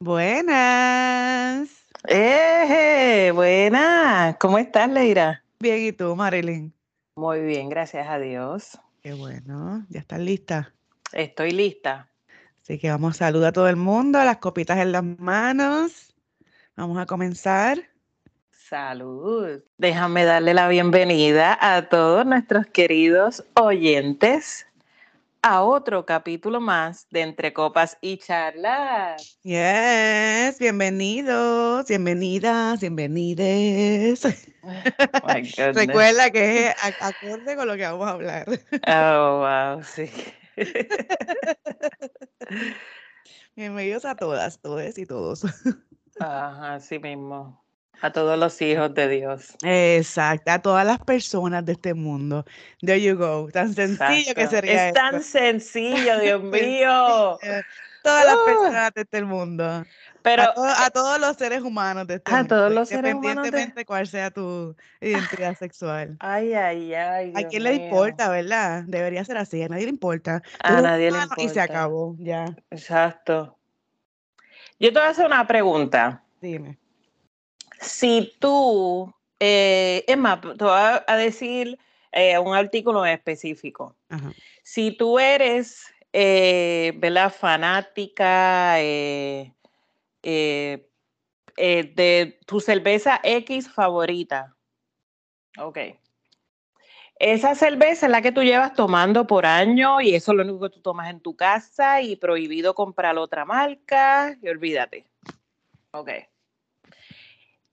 Buenas. ¡Eh! Buenas. ¿Cómo estás, Leira? Bien, ¿y tú, Marilyn? Muy bien, gracias a Dios. Qué bueno, ya estás lista. Estoy lista. Así que vamos a saludar a todo el mundo, las copitas en las manos. Vamos a comenzar. Salud. Déjame darle la bienvenida a todos nuestros queridos oyentes a otro capítulo más de Entre Copas y Charlas. Yes, bienvenidos, bienvenidas, bienvenides. Goodness. Recuerda que es acorde con lo que vamos a hablar. Oh, wow, sí. Bienvenidos a todas, todos y todos. Ajá, así mismo. A todos los hijos de Dios. Exacto, a todas las personas de este mundo. There you go. Tan sencillo que sería Es tan esto. sencillo, Dios mío. Todas las Ah. personas de este mundo. Pero a, to- a todos los seres humanos de este A mundo. todos los seres humanos de- Independientemente cuál sea tu identidad sexual. Ay, ay, ay. ¿A quién le mío. importa, verdad? Debería ser así. A nadie le importa. A nadie le humano Y se importa. acabó, ya. Exacto. Yo te voy a hacer una pregunta. Dime. Si tú, eh, es más, te voy a decir eh, un artículo específico. Ajá. Si tú eres, eh, ¿verdad? Fanática eh, eh, eh, de tu cerveza X favorita. Ok. Esa cerveza es la que tú llevas tomando por año y eso es lo único que tú tomas en tu casa y prohibido comprar otra marca y olvídate. Ok.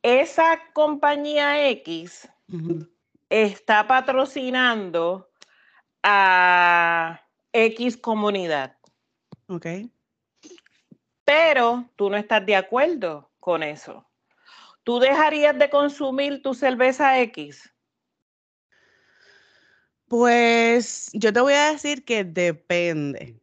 Esa compañía X está patrocinando a X comunidad, Ok. Pero tú no estás de acuerdo con eso. ¿Tú dejarías de consumir tu cerveza X? Pues yo te voy a decir que depende.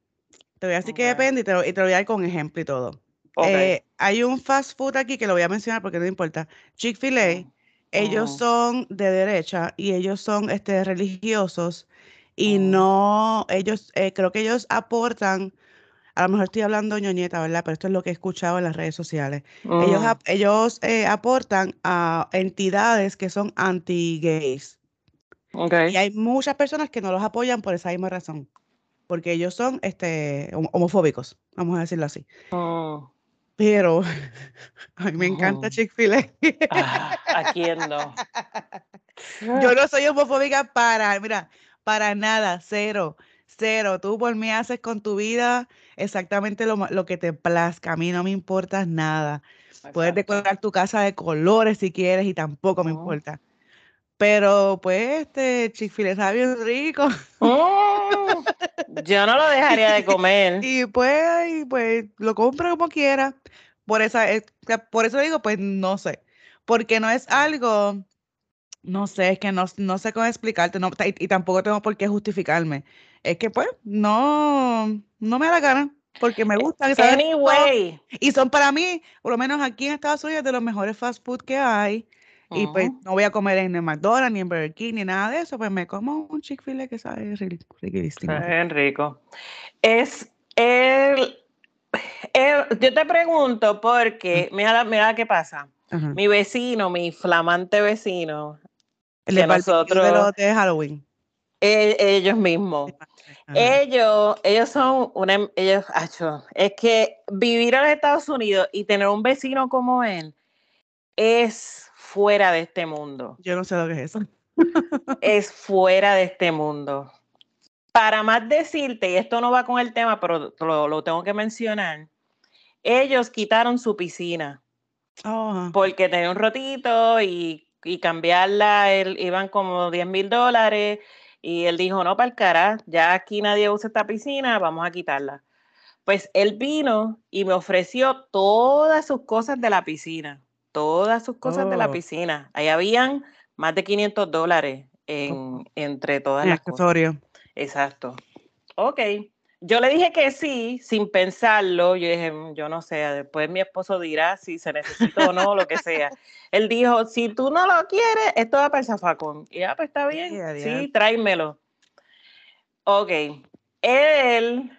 Te voy a decir que depende y te, lo, y te lo voy a dar con ejemplo y todo. Ok. Eh, hay un fast food aquí que lo voy a mencionar porque no importa. Chick-fil-A, ellos Ujú. son de derecha y ellos son este, religiosos y Ujú. no, ellos, eh, creo que ellos aportan, a lo mejor estoy hablando ñoñeta, ¿verdad? Pero esto es lo que he escuchado en las redes sociales. Ellos, ap- ellos eh, aportan a entidades que son anti-gays. Y hay muchas personas que no los apoyan por esa misma razón, porque ellos son este, homo- homofóbicos, vamos a decirlo así. Mm. Pero a mí me encanta Ujú. Chick-fil-A. Ah, ¿A quién no? Yo no soy homofóbica para, mira, para nada, cero, cero. Tú por mí haces con tu vida exactamente lo, lo que te plazca. A mí no me importa nada. Puedes decorar tu casa de colores si quieres y tampoco me Ujú. importa. Pero pues este Chick-fil-A está bien rico. Mm. Yo no lo dejaría de comer. Y pues, y, pues lo compro como quiera. Por esa, es- que por eso digo, pues no sé. Porque no es algo, no sé, es que no, no sé cómo explicarte, no, y, y tampoco tengo por qué justificarme. Es que pues no, no me da la gana, porque me gustan, Anyway. y son para mí, por lo menos aquí en Estados Unidos, de los mejores fast food que hay. Y pues no voy a comer en el McDonald's, ni en Burger King, ni nada de eso, pues me como un Chick-fil-A que sabe ri- riquísimo. Bien rico. Es el, el- yo te pregunto porque mira, la- mira qué pasa. Mi vecino, mi flamante vecino, El de barbecue de nosotros- los de Halloween. Ellos mismos. Ellos, ellos son una, ellos, acho, es que vivir en Estados Unidos y tener un vecino como él es fuera de este mundo. Yo no sé lo que es eso. es fuera de este mundo. Para más decirte, y esto no va con el tema, pero lo, lo tengo que mencionar, ellos quitaron su piscina Oh, porque tenía un rotito y, y cambiarla, él, iban como 10 mil dólares y él dijo, no, para el cara, ya aquí nadie usa esta piscina, vamos a quitarla. Pues él vino y me ofreció todas sus cosas de la piscina, todas sus cosas de la Oh. piscina. Ahí habían más de 500 dólares en, entre todas En las cosas. accesorio. Exacto. Ok. Yo le dije que sí, sin pensarlo. Yo dije, "Mm, yo no sé, después mi esposo dirá si se necesita o no, lo que sea. Él dijo, si tú no lo quieres, esto va para el zafacón. Y ya, pues está bien, sí, tráemelo. Ok, él,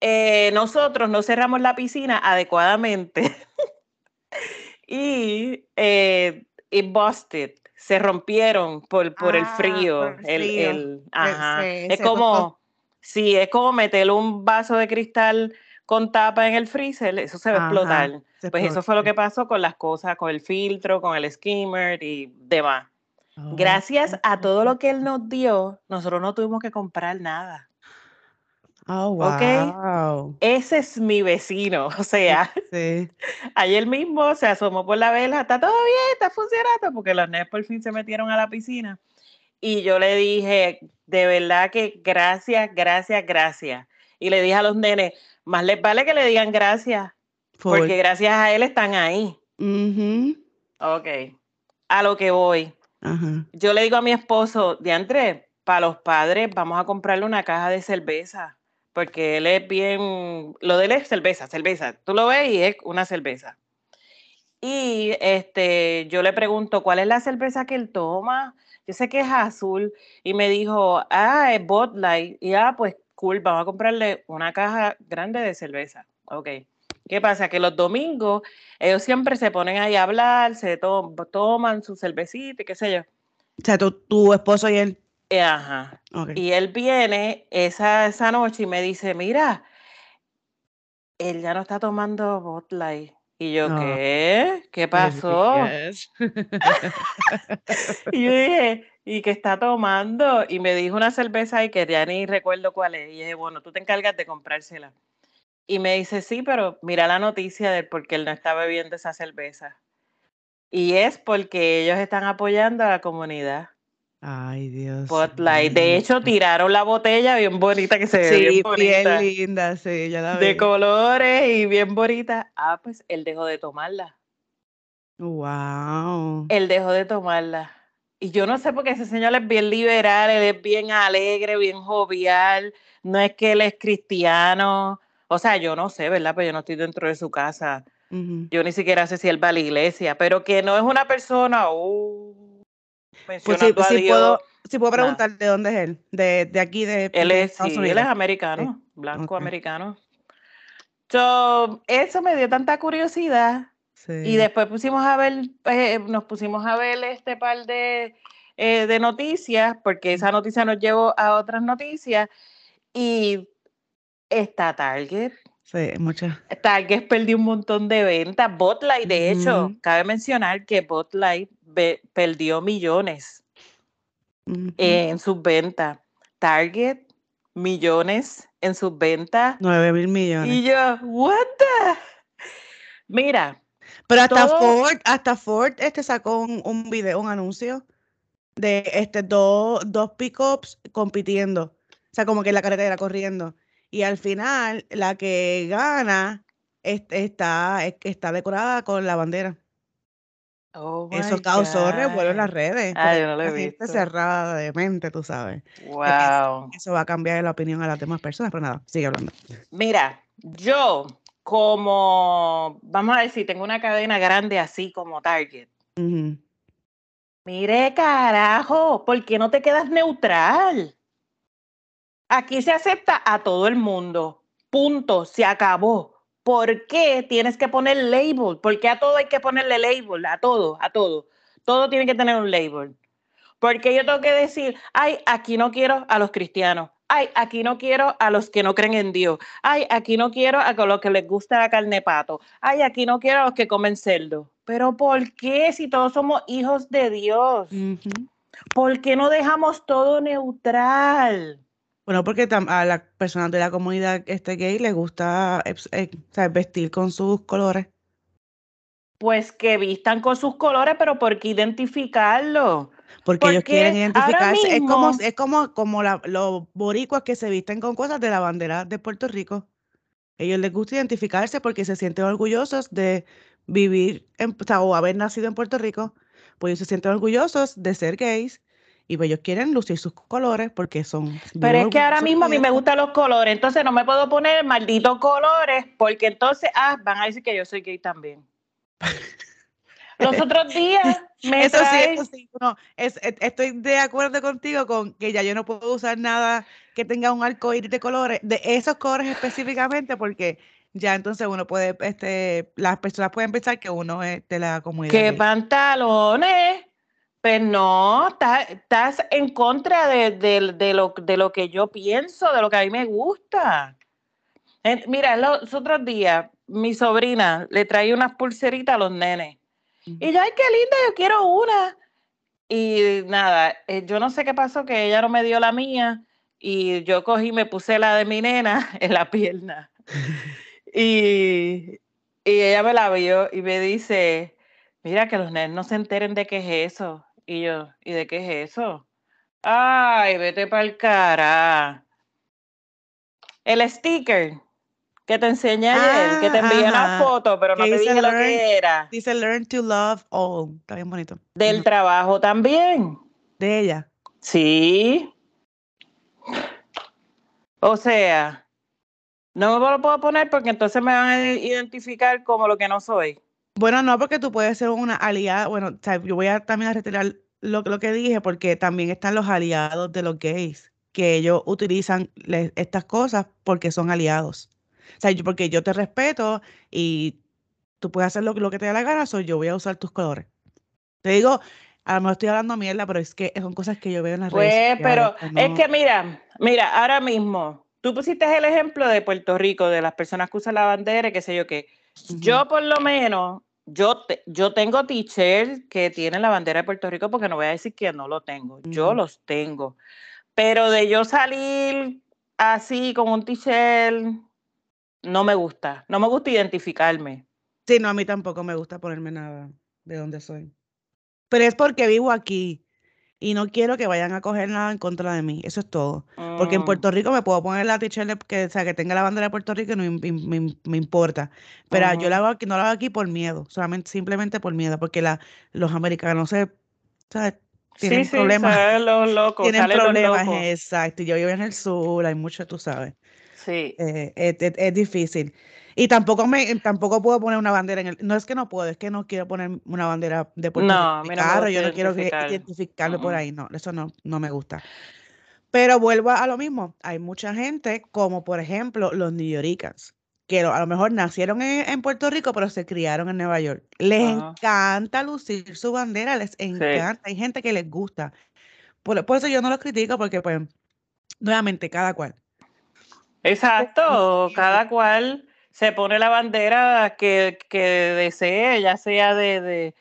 eh, nosotros no cerramos la piscina adecuadamente. y eh, it busted, se rompieron por, por el Ah, frío. por el frío. el- ajá. se- es se como. Sí, es como meter un vaso de cristal con tapa en el freezer, eso se va a explotar. Pues eso fue lo que pasó con las cosas, con el filtro, con el skimmer y demás. Oh, Gracias a todo lo que él nos dio, nosotros no tuvimos que comprar nada. Oh, ¿ok? wow. Ese es mi vecino, o sea, Sí. ayer mismo se asomó por la vela, está todo bien, está funcionando, porque los nenes por fin se metieron a la piscina. Y yo le dije, de verdad que gracias, gracias, gracias. Y le dije a los nenes, más les vale que le digan gracias, porque gracias a él están ahí. Ujú. Ok, a lo que voy. Yo le digo a mi esposo, Diantre, para los padres vamos a comprarle una caja de cerveza, porque él es bien, lo de él es cerveza, cerveza. Tú lo ves y es una cerveza. Y este, yo le pregunto, ¿cuál es la cerveza que él toma? Yo sé que es azul. Y me dijo, ah, es Bud Light. Y ah, pues cool, vamos a comprarle una caja grande de cerveza. Ok. ¿Qué pasa? Que los domingos ellos siempre se ponen ahí a hablar, se to- toman su cervecita y qué sé yo. O sea, tu, tu esposo y él. Eh, Ajá. Y él viene esa, esa noche y me dice, mira, él ya no está tomando Bud Light. Y yo, No. ¿qué? ¿Qué pasó? Yes. Y yo dije, ¿y qué está tomando? Y me dijo una cerveza y que ya ni recuerdo cuál es. Y dije, bueno, tú te encargas de comprársela. Y me dice, sí, pero mira la noticia de por qué él no está bebiendo esa cerveza. Y es porque ellos están apoyando a la comunidad. Ay, Dios. Bud Light. De hecho, tiraron la botella bien bonita, que se ve Sí, bien bien bonita. linda, sí, ya la de vi. colores y bien bonita. Ah, pues él dejó de tomarla. Wow. Él dejó de tomarla. Y yo no sé porque ese señor es bien liberal, él es bien alegre, bien jovial. No es que él es cristiano. O sea, yo no sé, ¿verdad? Pero yo no estoy dentro de su casa. Yo ni siquiera sé si él va a la iglesia, pero que no es una persona, uh, Pues sí, sí puedo, sí puedo Nah. preguntar de dónde es él, de, de aquí, de, Él de es, Estados sí, él Unidos. es americano, blanco Ok. americano. So, eso me dio tanta curiosidad. Y después pusimos a ver, eh, nos pusimos a ver este par de, eh, de noticias, porque esa noticia nos llevó a otras noticias. Y está Target. Sí, muchas. Target perdió un montón de ventas. Botlight, de hecho, Ujú. cabe mencionar que Botlight perdió millones en sus ventas. Target, millones en sus ventas. Nueve mil millones. Y yo, what the? Mira, Pero hasta todo- Ford, hasta Ford este sacó un, un video, un anuncio de este dos, dos pickups compitiendo. O sea, como que en la carretera corriendo. Y al final, la que gana est- está, es- está decorada con la bandera. Oh Eso causó revuelo en las God. redes. Yo no lo he la gente visto. cerrada de mente, tú sabes. Wow. Eso va a cambiar la opinión a las demás personas, pero nada, sigue hablando. Mira, yo como, vamos a decir, tengo una cadena grande así como Target. Mire, carajo, ¿por qué no te quedas neutral? Aquí se acepta a todo el mundo. Punto, se acabó. ¿Por qué tienes que poner label? ¿Por qué a todo hay que ponerle label? A todo, a todo. Todo tiene que tener un label. Porque yo tengo que decir, ay, aquí no quiero a los cristianos. Ay, aquí no quiero a los que no creen en Dios. Ay, aquí no quiero a los que les gusta la carne de pato. Ay, aquí no quiero a los que comen cerdo. Pero ¿por qué si todos somos hijos de Dios? Ujú. ¿Por qué no dejamos todo neutral? Bueno, porque a las personas de la comunidad este gay les gusta eh, eh, vestir con sus colores. Pues que vistan con sus colores, pero ¿por qué identificarlo? Porque ellos quieren identificarse. Es como, mismo- es como, como la- los boricuas que se visten con cosas de la bandera de Puerto Rico. Ellos les gusta identificarse porque se sienten orgullosos de vivir en, o haber nacido en Puerto Rico. Pues ellos se sienten orgullosos de ser gays y pues ellos quieren lucir sus colores porque son... Pero es que ahora mismo a mí me gustan los colores, entonces no me puedo poner malditos colores porque entonces, ah, van a decir que yo soy gay también. Los otros días me Eso sí, eso sí, no, es, e, estoy de acuerdo contigo con que ya yo no puedo usar nada que tenga un arco iris de colores, de esos colores específicamente, porque ya entonces uno puede, este, las personas pueden pensar que uno es de la comunidad. ¿Qué pantalones? Pues no, estás, en contra de, lo, de lo que yo pienso, de lo que a mí me gusta. Mira, los otros días, mi sobrina le traía unas pulseritas a los nenes. Y yo, ay, qué linda, yo quiero una. Y nada, eh, yo no sé qué pasó, que ella no me dio la mía. Y yo cogí, me puse la de mi nena en la pierna. y, y ella me la vio y me dice, mira que los nenes no se enteren de qué es eso. Y yo, ¿y de qué es eso? Ay, vete para el cara. El sticker que te enseñé ayer, que te envié una foto, pero no te dije lo que era. Dice Learn to Love All. Está bien bonito. Del trabajo también. De ella. Sí. O sea, no me lo puedo poner porque entonces me van a identificar como lo que no soy. Bueno, no, porque tú puedes ser una aliada. Bueno, yo voy a también a retirar lo, lo que dije, porque también están los aliados de los gays, que ellos utilizan estas cosas porque son aliados. O sea, porque yo te respeto y tú puedes hacer lo, lo que te dé la gana, soy yo voy a usar tus colores. Te digo, a lo mejor estoy hablando mierda, pero es que son cosas que yo veo en las redes. Pues, pero es que mira, mira, ahora mismo, tú pusiste el ejemplo de Puerto Rico, de las personas que usan la bandera, qué sé yo qué. Yo por lo menos yo, yo tengo t-shirts que tienen la bandera de Puerto Rico porque no voy a decir que no lo tengo, yo los tengo. Pero de yo salir así con un t-shirt, no me gusta, no me gusta identificarme. Sí, no, a mí tampoco me gusta ponerme nada de donde soy. Pero es porque vivo aquí y no quiero que vayan a coger nada en contra de mí. Eso es todo. Porque en mm. Puerto Rico me puedo poner la t-shirt que, sea, que tenga la bandera de Puerto Rico y no me, importa. Pero yo la hago aquí, no la hago aquí por miedo, solamente simplemente por miedo, porque la, los americanos se, tienen sí, problemas. los locos, tienen problemas, exacto. Yo vivo en el sur, hay mucho, tú sabes. Sí. Eh, es, difícil. Y tampoco me tampoco puedo poner una bandera en el. No es que no puedo, es que no quiero poner una bandera de Puerto no, Rico. Claro, yo no quiero identificarlo por ahí. No, eso no, no me gusta. Pero vuelvo a lo mismo. Hay mucha gente, como por ejemplo los New Yorkers, que a lo mejor nacieron en, Puerto Rico, pero se criaron en Nueva York. Les encanta lucir su bandera, les encanta. Hay gente que les gusta. Por, por, eso yo no los critico, porque, pues, nuevamente, cada cual. Exacto, cada cual se pone la bandera que, desee, ya sea de,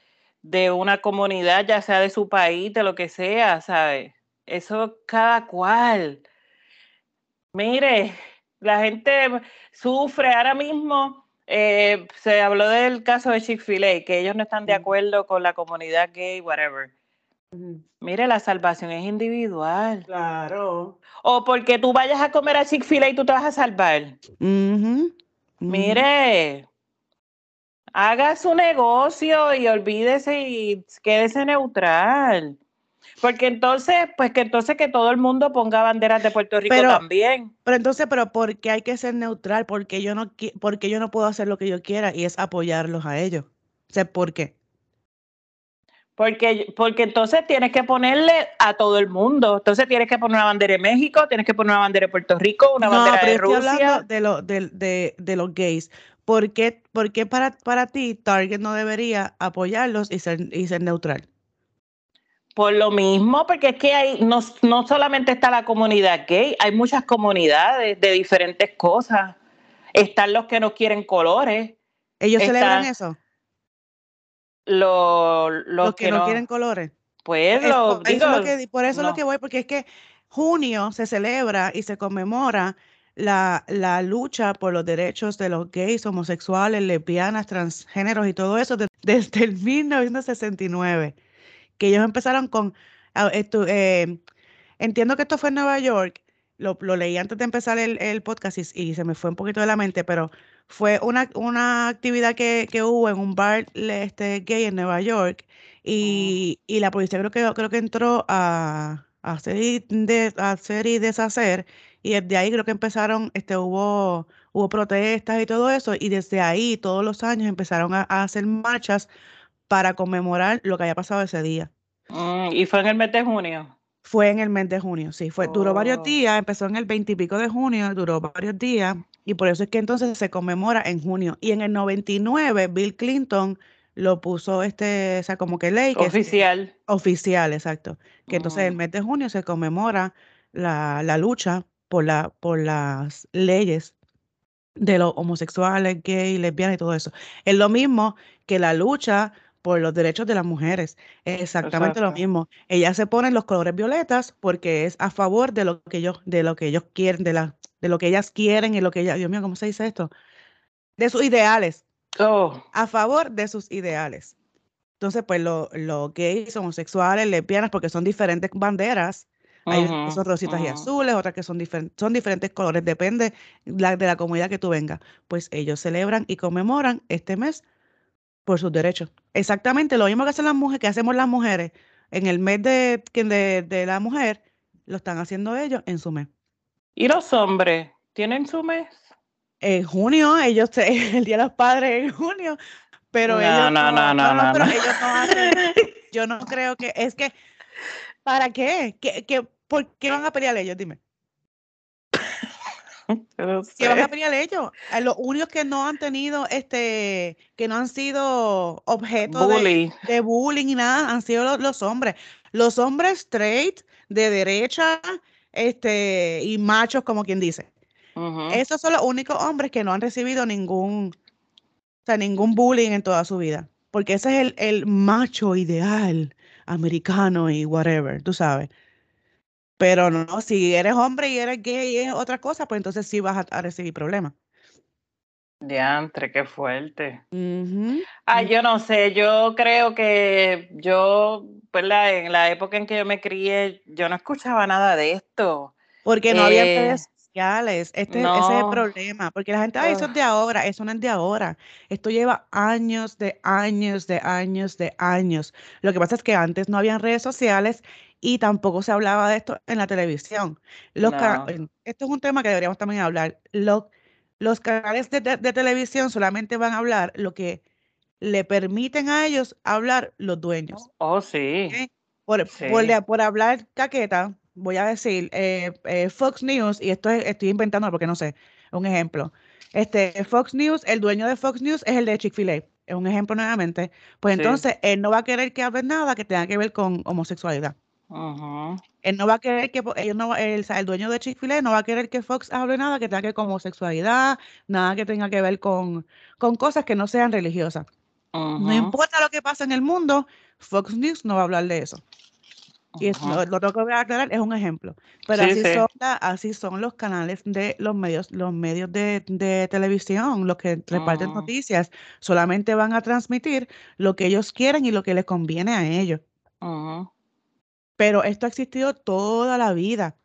una comunidad, ya sea de su país, de lo que sea, ¿sabes? Eso cada cual. Mire, la gente sufre ahora mismo. Eh, se habló del caso de Chick-fil-A, que ellos no están de acuerdo con la comunidad gay, whatever. Mire, la salvación es individual. Claro. O porque tú vayas a comer a Chick-fil-A y tú te vas a salvar. Mire, haga su negocio y olvídese y quédese neutral. Porque entonces, pues que entonces que todo el mundo ponga banderas de Puerto Rico también. Pero entonces, pero ¿por qué hay que ser neutral? Porque yo no porque yo no puedo hacer lo que yo quiera y es apoyarlos a ellos. O sea, ¿por qué? Porque, porque entonces tienes que ponerle a todo el mundo. Entonces tienes que poner una bandera de México, tienes que poner una bandera de Puerto Rico, una bandera de Rusia. De, lo, de, de, los gays. ¿Por qué, para, para ti Target no debería apoyarlos y ser, y ser neutral? Por lo mismo, porque es que hay, no, no solamente está la comunidad gay, hay muchas comunidades de diferentes cosas. Están los que no quieren colores. ¿Ellos celebran eso? Los que, no, quieren colores. Pues lo, que, por eso es lo que voy, porque es que junio se celebra y se conmemora la, la, lucha por los derechos de los gays, homosexuales, lesbianas, transgéneros y todo eso desde el 1969, que ellos empezaron con, esto, eh, entiendo que esto fue en Nueva York, lo, lo leí antes de empezar el, el podcast y, y, se me fue un poquito de la mente, pero fue una, una actividad que, que hubo en un bar este, gay en Nueva York y, y la policía creo que, creo que entró a, a hacer, y de, a hacer y deshacer y desde ahí creo que empezaron, este, hubo, hubo protestas y todo eso y desde ahí todos los años empezaron a, a hacer marchas para conmemorar lo que haya pasado ese día. Mm, ¿Y fue en el mes de junio? Fue en el mes de junio, sí, fue, duró varios Oh. días, empezó en el 20 y pico de junio, duró varios días, y por eso es que entonces se conmemora en junio. Y en el 99, Bill Clinton lo puso, este, o sea, como que ley, que es Oficial. oficial, exacto, que entonces el Mm, mes de junio se conmemora la, la lucha por, la, por las leyes de los homosexuales, gays, lesbianas y todo eso. Es lo mismo que la lucha por los derechos de las mujeres. Es exactamente lo mismo. Ellas se ponen los colores violetas porque es a favor de lo que ellos, de lo que ellos quieren, de la, de lo que ellas quieren y lo que ellas, Dios mío, ¿cómo se dice esto? De sus ideales, Oh, a favor de sus ideales. Entonces, pues los gays, homosexuales, lesbianas, porque son diferentes banderas. Hay que son rositas y azules, otras que son, diferen- son diferentes colores, depende la, de la comunidad que tú vengas. Pues ellos celebran y conmemoran este mes por sus derechos. Exactamente lo mismo que hacen las mujeres, que hacemos las mujeres en el mes de, de, de la mujer, lo están haciendo ellos en su mes. ¿Y los hombres? ¿Tienen su mes? En junio, ellos, el Día de los Padres en junio, pero No, ellos no, no, no, no, no, pero no. ellos no hacen, yo no creo que, es que, ¿para qué? ¿Qué, qué, ¿Por qué van a pelear ellos? Dime. ¿Qué van a pelear ellos? A los únicos que no han tenido, este, que no han sido objeto de, de bullying y nada, han sido los, los hombres. Los hombres straight, de derecha, este, y machos, como quien dice. Esos son los únicos hombres que no han recibido ningún, o sea, ningún bullying en toda su vida. Porque ese es el, el macho ideal americano y whatever, tú sabes. Pero no, si eres hombre y eres gay y es otra cosa, pues entonces sí vas a, a recibir problemas. Diantre, qué fuerte. Ah, yo no sé, yo creo que yo, ¿verdad? En la época en que yo me crié, yo no escuchaba nada de esto. Porque no había Eh, redes sociales. Este, ese es el problema. Porque la gente, ay, eso es de ahora. Eso no es de ahora. Esto lleva años, de años, de años, de años. Lo que pasa es que antes no habían redes sociales y tampoco se hablaba de esto en la televisión. Los no. esto es un tema que deberíamos también hablar. Los canales de, de- de televisión solamente van a hablar lo que le permiten a ellos hablar los dueños. Oh, sí. Por, sí. hablar caqueta, voy a decir eh, eh, Fox News, y esto es- estoy inventando porque no sé, un ejemplo. Este, Fox News, el dueño de Fox News es el de Chick-fil-A. Es un ejemplo nuevamente. Pues Sí. entonces, él no va a querer que hable nada que tenga que ver con homosexualidad. Él no va a querer que, ellos no, el, el dueño de Chick-fil-A no va a querer que Fox hable nada que tenga que ver con homosexualidad, nada que tenga que ver con, con cosas que no sean religiosas. No importa lo que pasa en el mundo, Fox News no va a hablar de eso. Y es, Ujú. lo, lo tengo que voy a aclarar, es un ejemplo. Pero Sí, así sí. son, la- así son los canales de los medios, los medios de, de televisión, los que reparten Ujú. noticias, solamente van a transmitir lo que ellos quieren y lo que les conviene a ellos. Ujú. Pero esto ha existido toda la vida.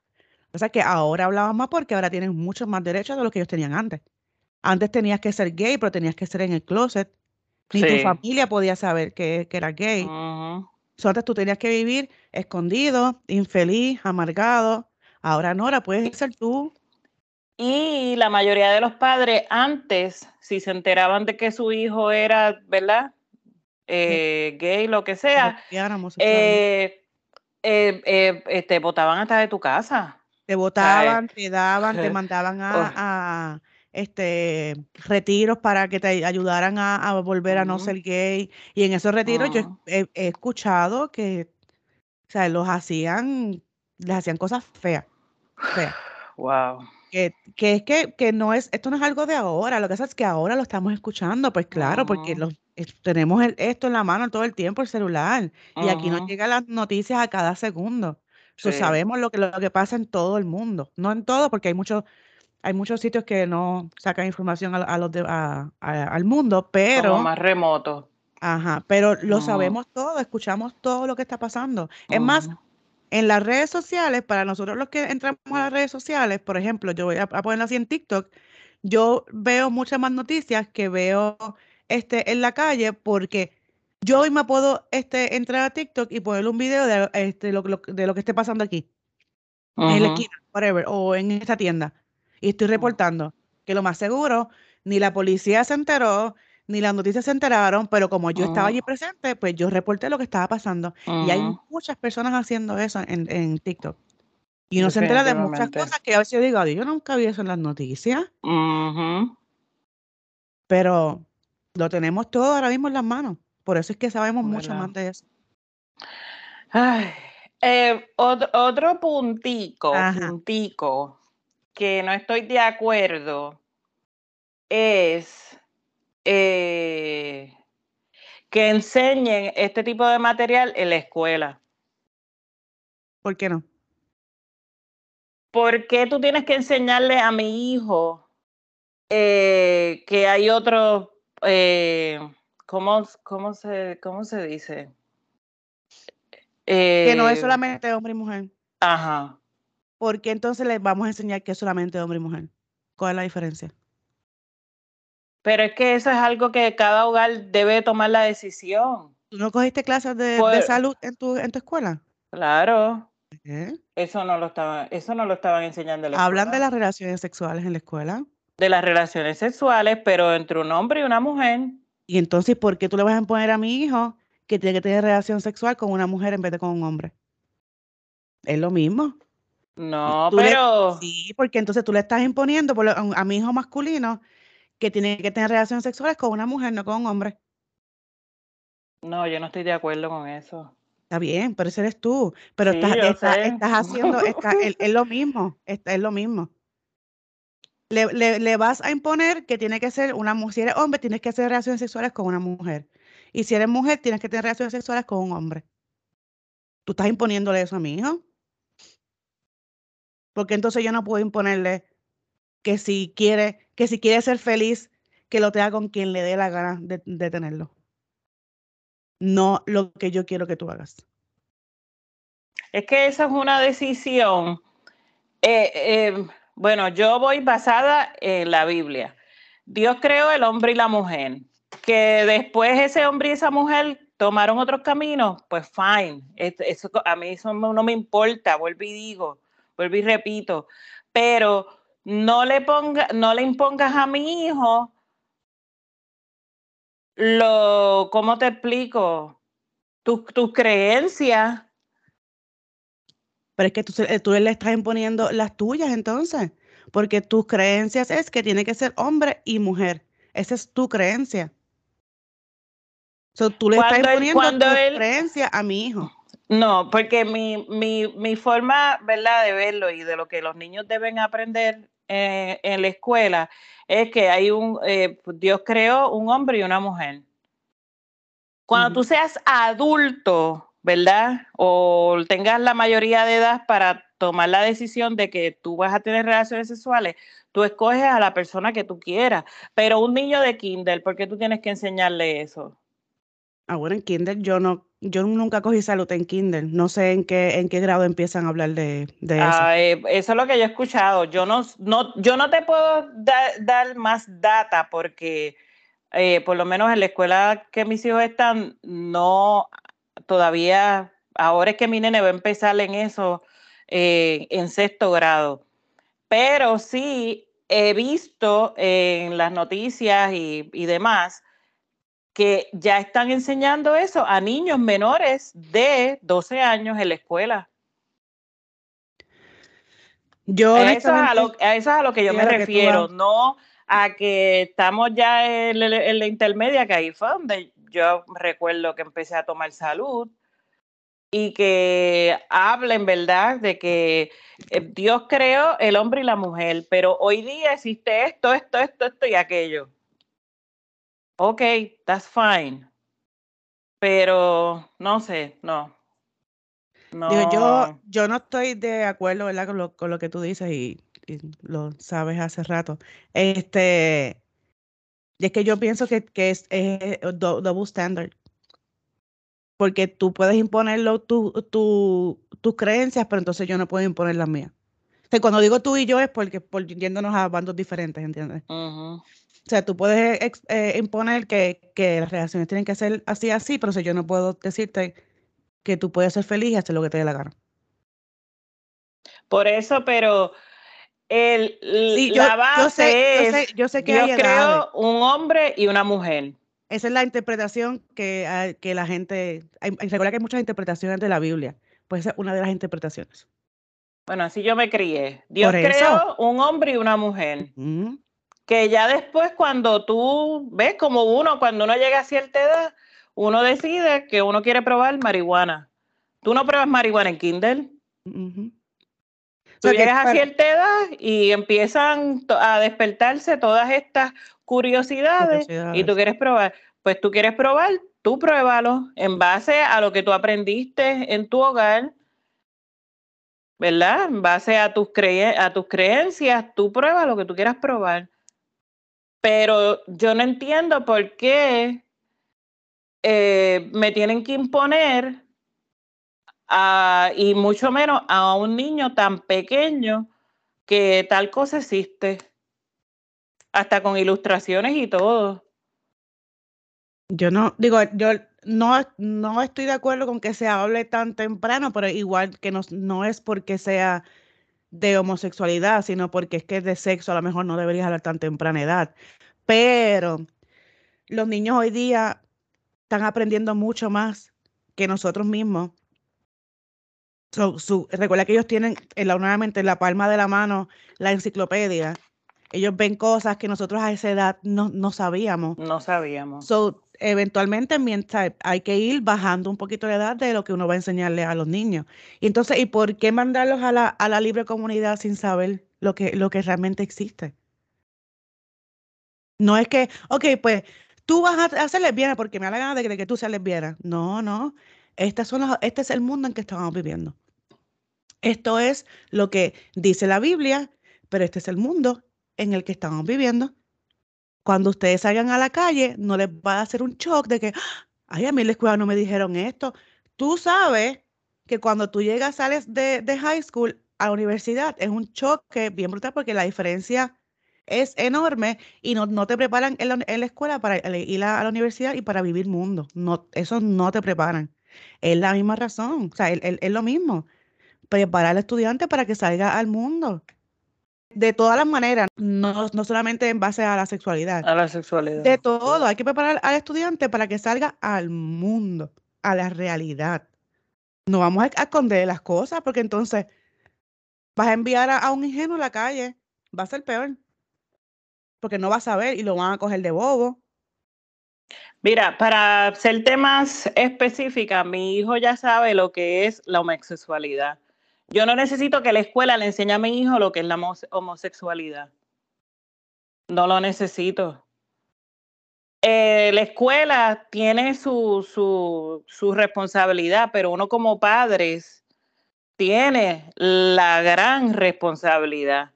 O sea que ahora hablamos más porque ahora tienen muchos más derechos de lo que ellos tenían antes. Antes tenías que ser gay, pero tenías que ser en el closet. Ni tu familia podía saber que, que eras gay. So, Antes tú tenías que vivir escondido, infeliz, amargado. Ahora no, ahora puedes ser tú. Y la mayoría de los padres antes, si se enteraban de que su hijo era, ¿verdad? Eh, gay, lo que sea, eh, eh, eh, eh, te botaban hasta de tu casa. Te O sea, votaban, te daban, te eh, mandaban oh, a, a, este, retiros para que te ayudaran a, a volver a no ser gay. Y en esos retiros yo ujú. he, he escuchado que, o sea, los hacían, les hacían cosas feas, feas. Wow. Que, que es que, que no es, esto no es algo de ahora, lo que pasa es que ahora lo estamos escuchando, pues claro, porque los, tenemos el- esto en la mano todo el tiempo, el celular, y aquí nos llegan las noticias a cada segundo. So, Sí. sabemos lo que, lo que pasa en todo el mundo, no en todo, porque hay muchos, hay muchos sitios que no sacan información a, a los de- a- al mundo, Como pero, más remoto. ajá, pero lo sabemos todo, escuchamos todo lo que está pasando. Es más, en las redes sociales, para nosotros los que entramos a las redes sociales, por ejemplo, yo voy a, a ponerlo así en TikTok, yo veo muchas más noticias que veo este, en la calle porque yo hoy me puedo este, entrar a TikTok y ponerle un video de, este, lo, de lo que esté pasando aquí, en la esquina, whatever, o en esta tienda. Y estoy reportando que lo más seguro, ni la policía se enteró, ni las noticias se enteraron, pero como yo estaba allí presente, pues yo reporté lo que estaba pasando. Y hay muchas personas haciendo eso en, en TikTok. Y uno se entera de muchas cosas que a veces yo digo, yo nunca vi eso en las noticias. Pero lo tenemos todo ahora mismo en las manos. Por eso es que sabemos mucho más de eso. Eh, otro, puntico, puntico, que no estoy de acuerdo es eh, que enseñen este tipo de material en la escuela. ¿Por qué no? ¿Por qué tú tienes que enseñarle a mi hijo eh, que hay otro, eh, ¿cómo, cómo, se, ¿cómo se dice? que no es solamente hombre y mujer. Ajá. ¿Por qué entonces les vamos a enseñar que es solamente hombre y mujer? ¿Cuál es la diferencia? Pero es que eso es algo que cada hogar debe tomar la decisión. ¿Tú no cogiste clases de, de salud en tu, en tu escuela? Claro. Eso no lo estaban, eso no lo estaban enseñando en la Hablan de las relaciones sexuales en la escuela. De las relaciones sexuales, pero entre un hombre y una mujer. Y entonces, ¿por qué tú le vas a imponer a mi hijo que tiene que tener relación sexual con una mujer en vez de con un hombre? Es lo mismo. No, pero. sí, porque entonces tú le estás imponiendo a mi hijo masculino que tiene que tener relaciones sexuales con una mujer, no con un hombre. No, yo no estoy de acuerdo con eso. Está bien, pero ese eres tú. Pero estás, haciendo, es, lo mismo, es, lo mismo. Le, vas a imponer que tiene que ser una mujer, si eres hombre, tienes que hacer relaciones sexuales con una mujer. Y si eres mujer, tienes que tener relaciones sexuales con un hombre. ¿Tú estás imponiéndole eso a mi hijo? Porque entonces yo no puedo imponerle que si quiere, que si quiere ser feliz, que lo tenga con quien le dé la gana de, tenerlo. No lo que yo quiero que tú hagas. Es que esa es una decisión. Eh, eh, bueno, yo voy basada en la Biblia. Dios creó el hombre y la mujer. Que después ese hombre y esa mujer tomaron otros caminos, pues fine. Eso, a mí eso no me importa, vuelvo y digo, vuelvo y repito. Pero no le ponga, no le impongas a mi hijo lo, ¿cómo te explico? Tus tu creencias. Pero es que tú, eh, tú, le estás imponiendo las tuyas entonces, porque tus creencias es que tiene que ser hombre y mujer. Esa es tu creencia. So, tú le estás imponiendo tu creencia a mi hijo. No, porque mi, mi, mi, forma, ¿verdad?, de verlo y de lo que los niños deben aprender eh, en la escuela es que hay un, eh, Dios creó un hombre y una mujer. Cuando tú seas adulto, ¿verdad? O tengas la mayoría de edad para tomar la decisión de que tú vas a tener relaciones sexuales, tú escoges a la persona que tú quieras. Pero un niño de kinder, ¿por qué tú tienes que enseñarle eso? Ahora en Kindle yo no, yo nunca cogí salud en Kindle. No sé en qué, en qué grado empiezan a hablar de, de eso. Ah, eh, eso es lo que yo he escuchado. Yo no, no, yo no te puedo dar más data porque eh, por lo menos en la escuela que mis hijos están, no todavía, ahora es que mi nene va a empezar en eso eh, en sexto grado. Pero sí he visto en las noticias y, y demás que ya están enseñando eso a niños menores de 12 años en la escuela. Yo eso es a, lo, eso es a lo que yo me refiero, no a que estamos ya en, la intermedia, que ahí fue donde yo recuerdo que empecé a tomar salud y que hablen, ¿verdad?, de que eh, Dios creó el hombre y la mujer, pero hoy día existe esto, esto, esto, esto y aquello ok, that's fine. Pero no sé, no. no. yo, yo no estoy de acuerdo, ¿verdad? Con lo, con lo que tú dices y, lo sabes hace rato. Este, es que yo pienso que, que es, es double standard. Porque tú puedes imponerlo tus creencias, pero entonces yo no puedo imponer las mías. sea, cuando digo tú y yo es porque por yéndonos a bandos diferentes, ¿entiendes? O sea, tú puedes eh, imponer que, que, las relaciones tienen que ser así, así, pero si yo no puedo decirte que tú puedes ser feliz y hacer lo que te dé la gana. Por eso, pero el, la base es, yo sé, que yo creo un hombre y una mujer. Esa es la interpretación que, que la gente, hay, recuerda que hay muchas interpretaciones de la Biblia, pues esa es una de las interpretaciones. Bueno, así yo me crié. Dios creó un hombre y una mujer. Que ya después cuando tú ves como uno, cuando uno llega a cierta edad, uno decide que uno quiere probar marihuana. Tú no pruebas marihuana en Kindle. Tú llegas a cierta edad y empiezan a despertarse todas estas curiosidades, y tú quieres probar. Pues tú quieres probar, tú pruébalo en base a lo que tú aprendiste en tu hogar, ¿verdad? En base a tus, a tus creencias, tú pruebas lo que tú quieras probar. Pero yo no entiendo por qué eh, me tienen que imponer y mucho menos a un niño tan pequeño que tal cosa existe, hasta con ilustraciones y todo. Yo no, digo, yo no, no estoy de acuerdo con que se hable tan temprano, pero igual que no, no es porque sea de homosexualidad, sino porque es que de sexo a lo mejor no deberías hablar tan temprana edad. Pero los niños hoy día están aprendiendo mucho más que nosotros mismos recuerda que ellos tienen en la, nuevamente en la palma de la mano la enciclopedia. Ellos ven cosas que nosotros a esa edad no, no sabíamos. No sabíamos. So, eventualmente mientras hay que ir bajando un poquito la edad de lo que uno va a enseñarle a los niños. Y entonces, ¿y por qué mandarlos a la, a la libre comunidad sin saber lo que, lo que realmente existe? No es que, ok, pues tú vas a, ser lesbiana porque me da la gana de que, de que tú seas lesbiana. No, no. Estas son este es el mundo en que estamos viviendo. Esto es lo que dice la Biblia, pero este es el mundo en el que estamos viviendo. Cuando ustedes salgan a la calle, no les va a hacer un shock de que, ay, a mí en la escuela no me dijeron esto. Tú sabes que cuando tú llegas, sales de, high school a la universidad, es un choque bien brutal porque la diferencia es enorme y no, no te preparan en la, escuela para ir a, la universidad y para vivir mundo. No, eso no te preparan. Es la misma razón, o sea, es lo mismo preparar al estudiante para que salga al mundo. De todas las maneras, no, no solamente en base a la sexualidad. A la sexualidad. De todo, hay que preparar al estudiante para que salga al mundo, a la realidad. No vamos a esconder las cosas porque entonces vas a enviar a, un ingenuo a la calle, va a ser peor. Porque no va a saber y lo van a coger de bobo. Mira, para ser temas específica, mi hijo ya sabe lo que es la homosexualidad. Yo no necesito que la escuela le enseñe a mi hijo lo que es la homosexualidad. No lo necesito. Eh, la escuela tiene su, su, su responsabilidad, pero uno como padres tiene la gran responsabilidad.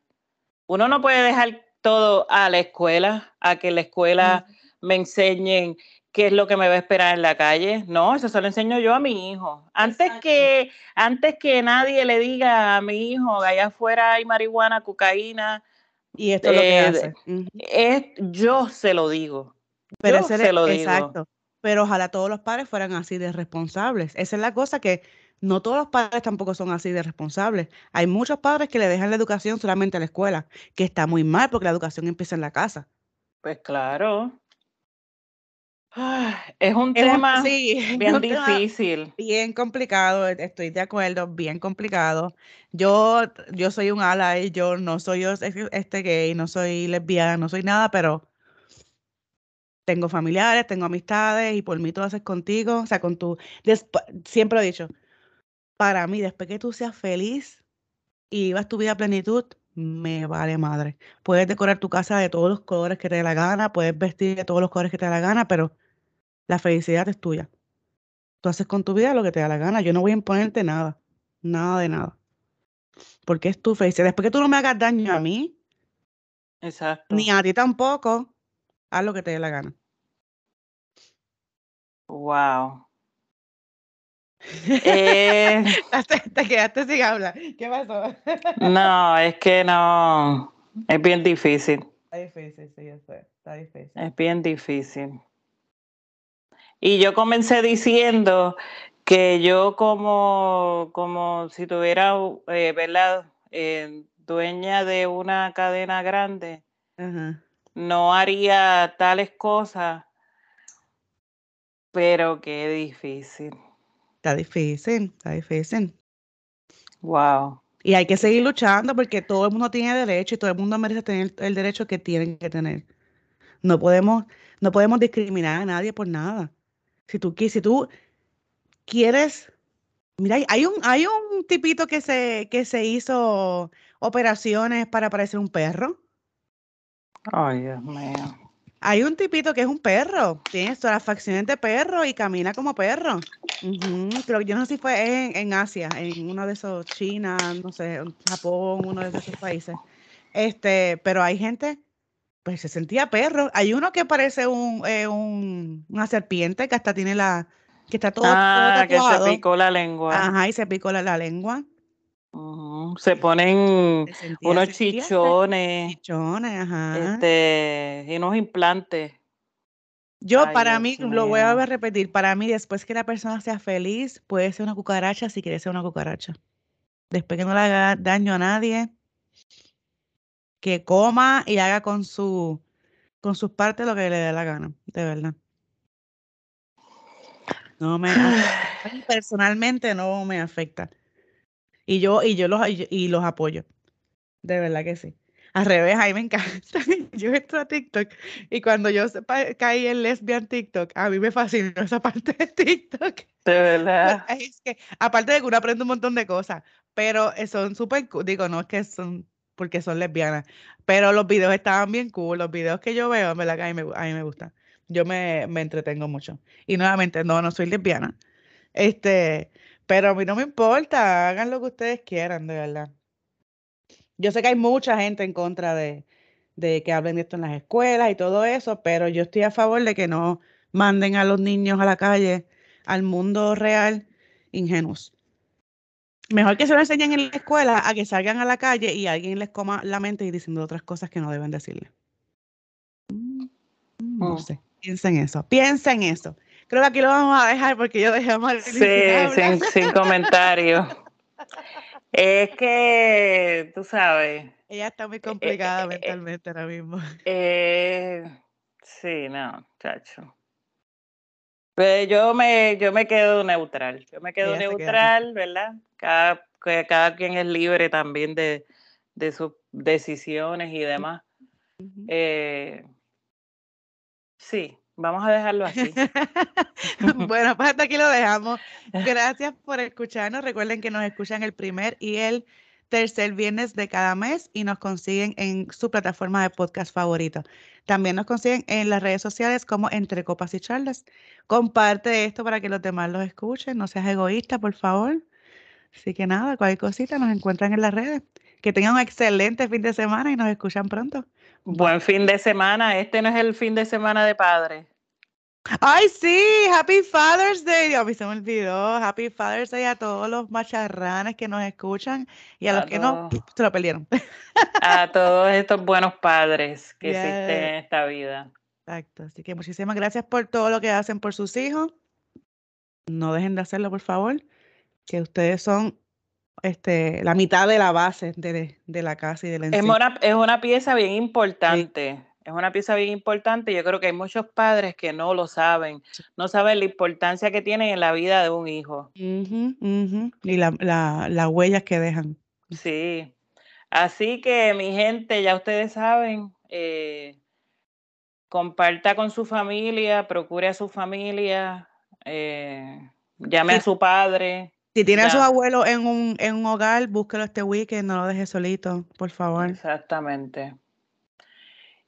Uno no puede dejar todo a la escuela, a que la escuela me enseñen qué es lo que me va a esperar en la calle. No, eso se lo enseño yo a mi hijo. Antes que, antes que nadie le diga a mi hijo, allá afuera hay marihuana, cocaína. Y esto es lo que eh, hace. yo se lo digo. Pero yo se lo digo. Exacto. Pero ojalá todos los padres fueran así de responsables. Esa es la cosa que no todos los padres tampoco son así de responsables. Hay muchos padres que le dejan la educación solamente a la escuela, que está muy mal porque la educación empieza en la casa. Pues claro. Es un tema bien difícil. bien complicado, e, estoy de acuerdo, bien complicado. Yo, yo soy un ala y yo no soy este gay, no soy lesbiana, no soy nada, pero tengo familiares, tengo amistades y por mí todo haces contigo, o sea, con tu... Siempre he dicho, para mí, después que tú seas feliz y vivas tu vida a plenitud, me vale madre. Puedes decorar tu casa de todos los colores que te dé la gana, puedes vestir de todos los colores que te dé la gana, pero la felicidad es tuya. Tú haces con tu vida lo que te da la gana. Yo no voy a imponerte nada. Nada de nada. Porque es tu felicidad. Después que tú no me hagas daño a mí, Exacto. ni a ti tampoco, haz lo que te dé la gana. Wow. Eh, te, te quedaste sin hablar. ¿Qué pasó? no, es que no. Es bien difícil. Está difícil, sí, yo sé. Está difícil. Es bien difícil. Y yo comencé diciendo que yo como, como si tuviera, eh, ¿verdad? Eh, dueña de una cadena grande, no haría tales cosas, pero qué difícil. Está difícil, está difícil. Wow. Y hay que seguir luchando porque todo el mundo tiene derecho y todo el mundo merece tener el derecho que tienen que tener. No podemos, no podemos discriminar a nadie por nada. Si tú, si tú quieres, mira, hay- un, hay un tipito que se, que se hizo operaciones para parecer un perro. Ay, Dios mío. Hay un tipito que es un perro, tiene todas las facciones de perro y camina como perro. Creo que yo no sé si fue en, en Asia, en uno de esos, China, no sé, Japón, uno de esos países. Este, pero hay gente, pues se sentía perro. Hay uno que parece un, eh, un- una serpiente que hasta tiene la, que está todo, todo Ah, que se picó la lengua. Ajá, y se picó la, la lengua. Se ponen Se sentía, unos se sentía chichones, chichones, ajá. este, y unos implantes. Yo, Ay, para Dios mí, lo voy a repetir, para mí, después que la persona sea feliz, puede ser una cucaracha si quiere ser una cucaracha. Después que no le haga daño a nadie, que coma y haga con su, con sus partes lo que le dé la gana, de verdad. No me, personalmente no me afecta. Y yo, y yo los, y los apoyo. De verdad que sí. Al revés, a mí me encanta. Yo entro a TikTok y cuando yo caí en lesbian TikTok, a mí me fascinó esa parte de TikTok. De Pues, verdad. Es que, aparte de que uno aprende un montón de cosas, pero eh, son súper. Digo, no es que son porque son lesbianas, pero los videos estaban bien cool. Los videos que yo veo, en verdad que a mí me, a gustan. Yo me, me entretengo mucho. Y nuevamente, no, no soy lesbiana. Este, pero a mí no me importa, hagan lo que ustedes quieran, de verdad. Yo sé que hay mucha gente en contra de, de que hablen de esto en las escuelas y todo eso, pero yo estoy a favor de que no manden a los niños a la calle, al mundo real, ingenuos. Mejor que se lo enseñen en la escuela a que salgan a la calle y alguien les coma la mente y diciendo otras cosas que no deben decirle. Mm, No Mm. sé, piensen eso, piensen eso. Creo que aquí lo vamos a dejar porque yo dejé sin Sí, sin, sin comentarios. Es que, tú sabes, Ella está muy eh, complicada eh, eh, mentalmente ahora mismo. eh, sí, no, chacho. Pues yo me, yo me quedo neutral. Yo me quedo Ella neutral, ¿verdad? Cada, que cada quien es libre también de, de sus decisiones y demás. Eh, sí, vamos a dejarlo así. Bueno, pues hasta aquí lo dejamos. Gracias por escucharnos. Recuerden que nos escuchan el primer y el tercer viernes de cada mes y nos consiguen en su plataforma de podcast favorito. También nos consiguen en las redes sociales como Entre Copas y Charlas. Comparte esto para que los demás los escuchen. No seas egoísta, por favor. Así que nada, cualquier cosita nos encuentran en las redes. Que tengan un excelente fin de semana y nos escuchan pronto. Buen fin de semana. Este no es el fin de semana de padre. Ay, sí, Happy Father's Day. Mí se me olvidó. Happy Father's Day a todos los macharranes que nos escuchan y a los que no, se lo perdieron. A todos estos buenos padres que Yes. existen en esta vida. Exacto. Así que muchísimas gracias por todo lo que hacen por sus hijos. No dejen de hacerlo, por favor. Que ustedes son este, la mitad de la base de, de la casa y del Es encima. una, es una pieza bien importante. Es una pieza bien importante. Yo creo que hay muchos padres que no lo saben. No saben la importancia que tienen en la vida de un hijo. Ujú, ujú. Y la, la- las huellas que dejan. Sí. Así que, mi gente, ya ustedes saben, eh, comparta con su familia, procure a su familia, eh, llame Sí. a su padre. Si tiene a sus abuelos en un, en un hogar, búsquelo este weekend, no lo deje solito, por favor. Exactamente.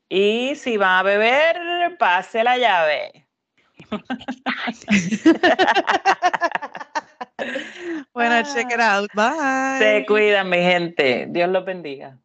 Y si van a beber, pase la llave. Bueno, check it out. Bye. Se cuidan, mi gente. Dios los bendiga.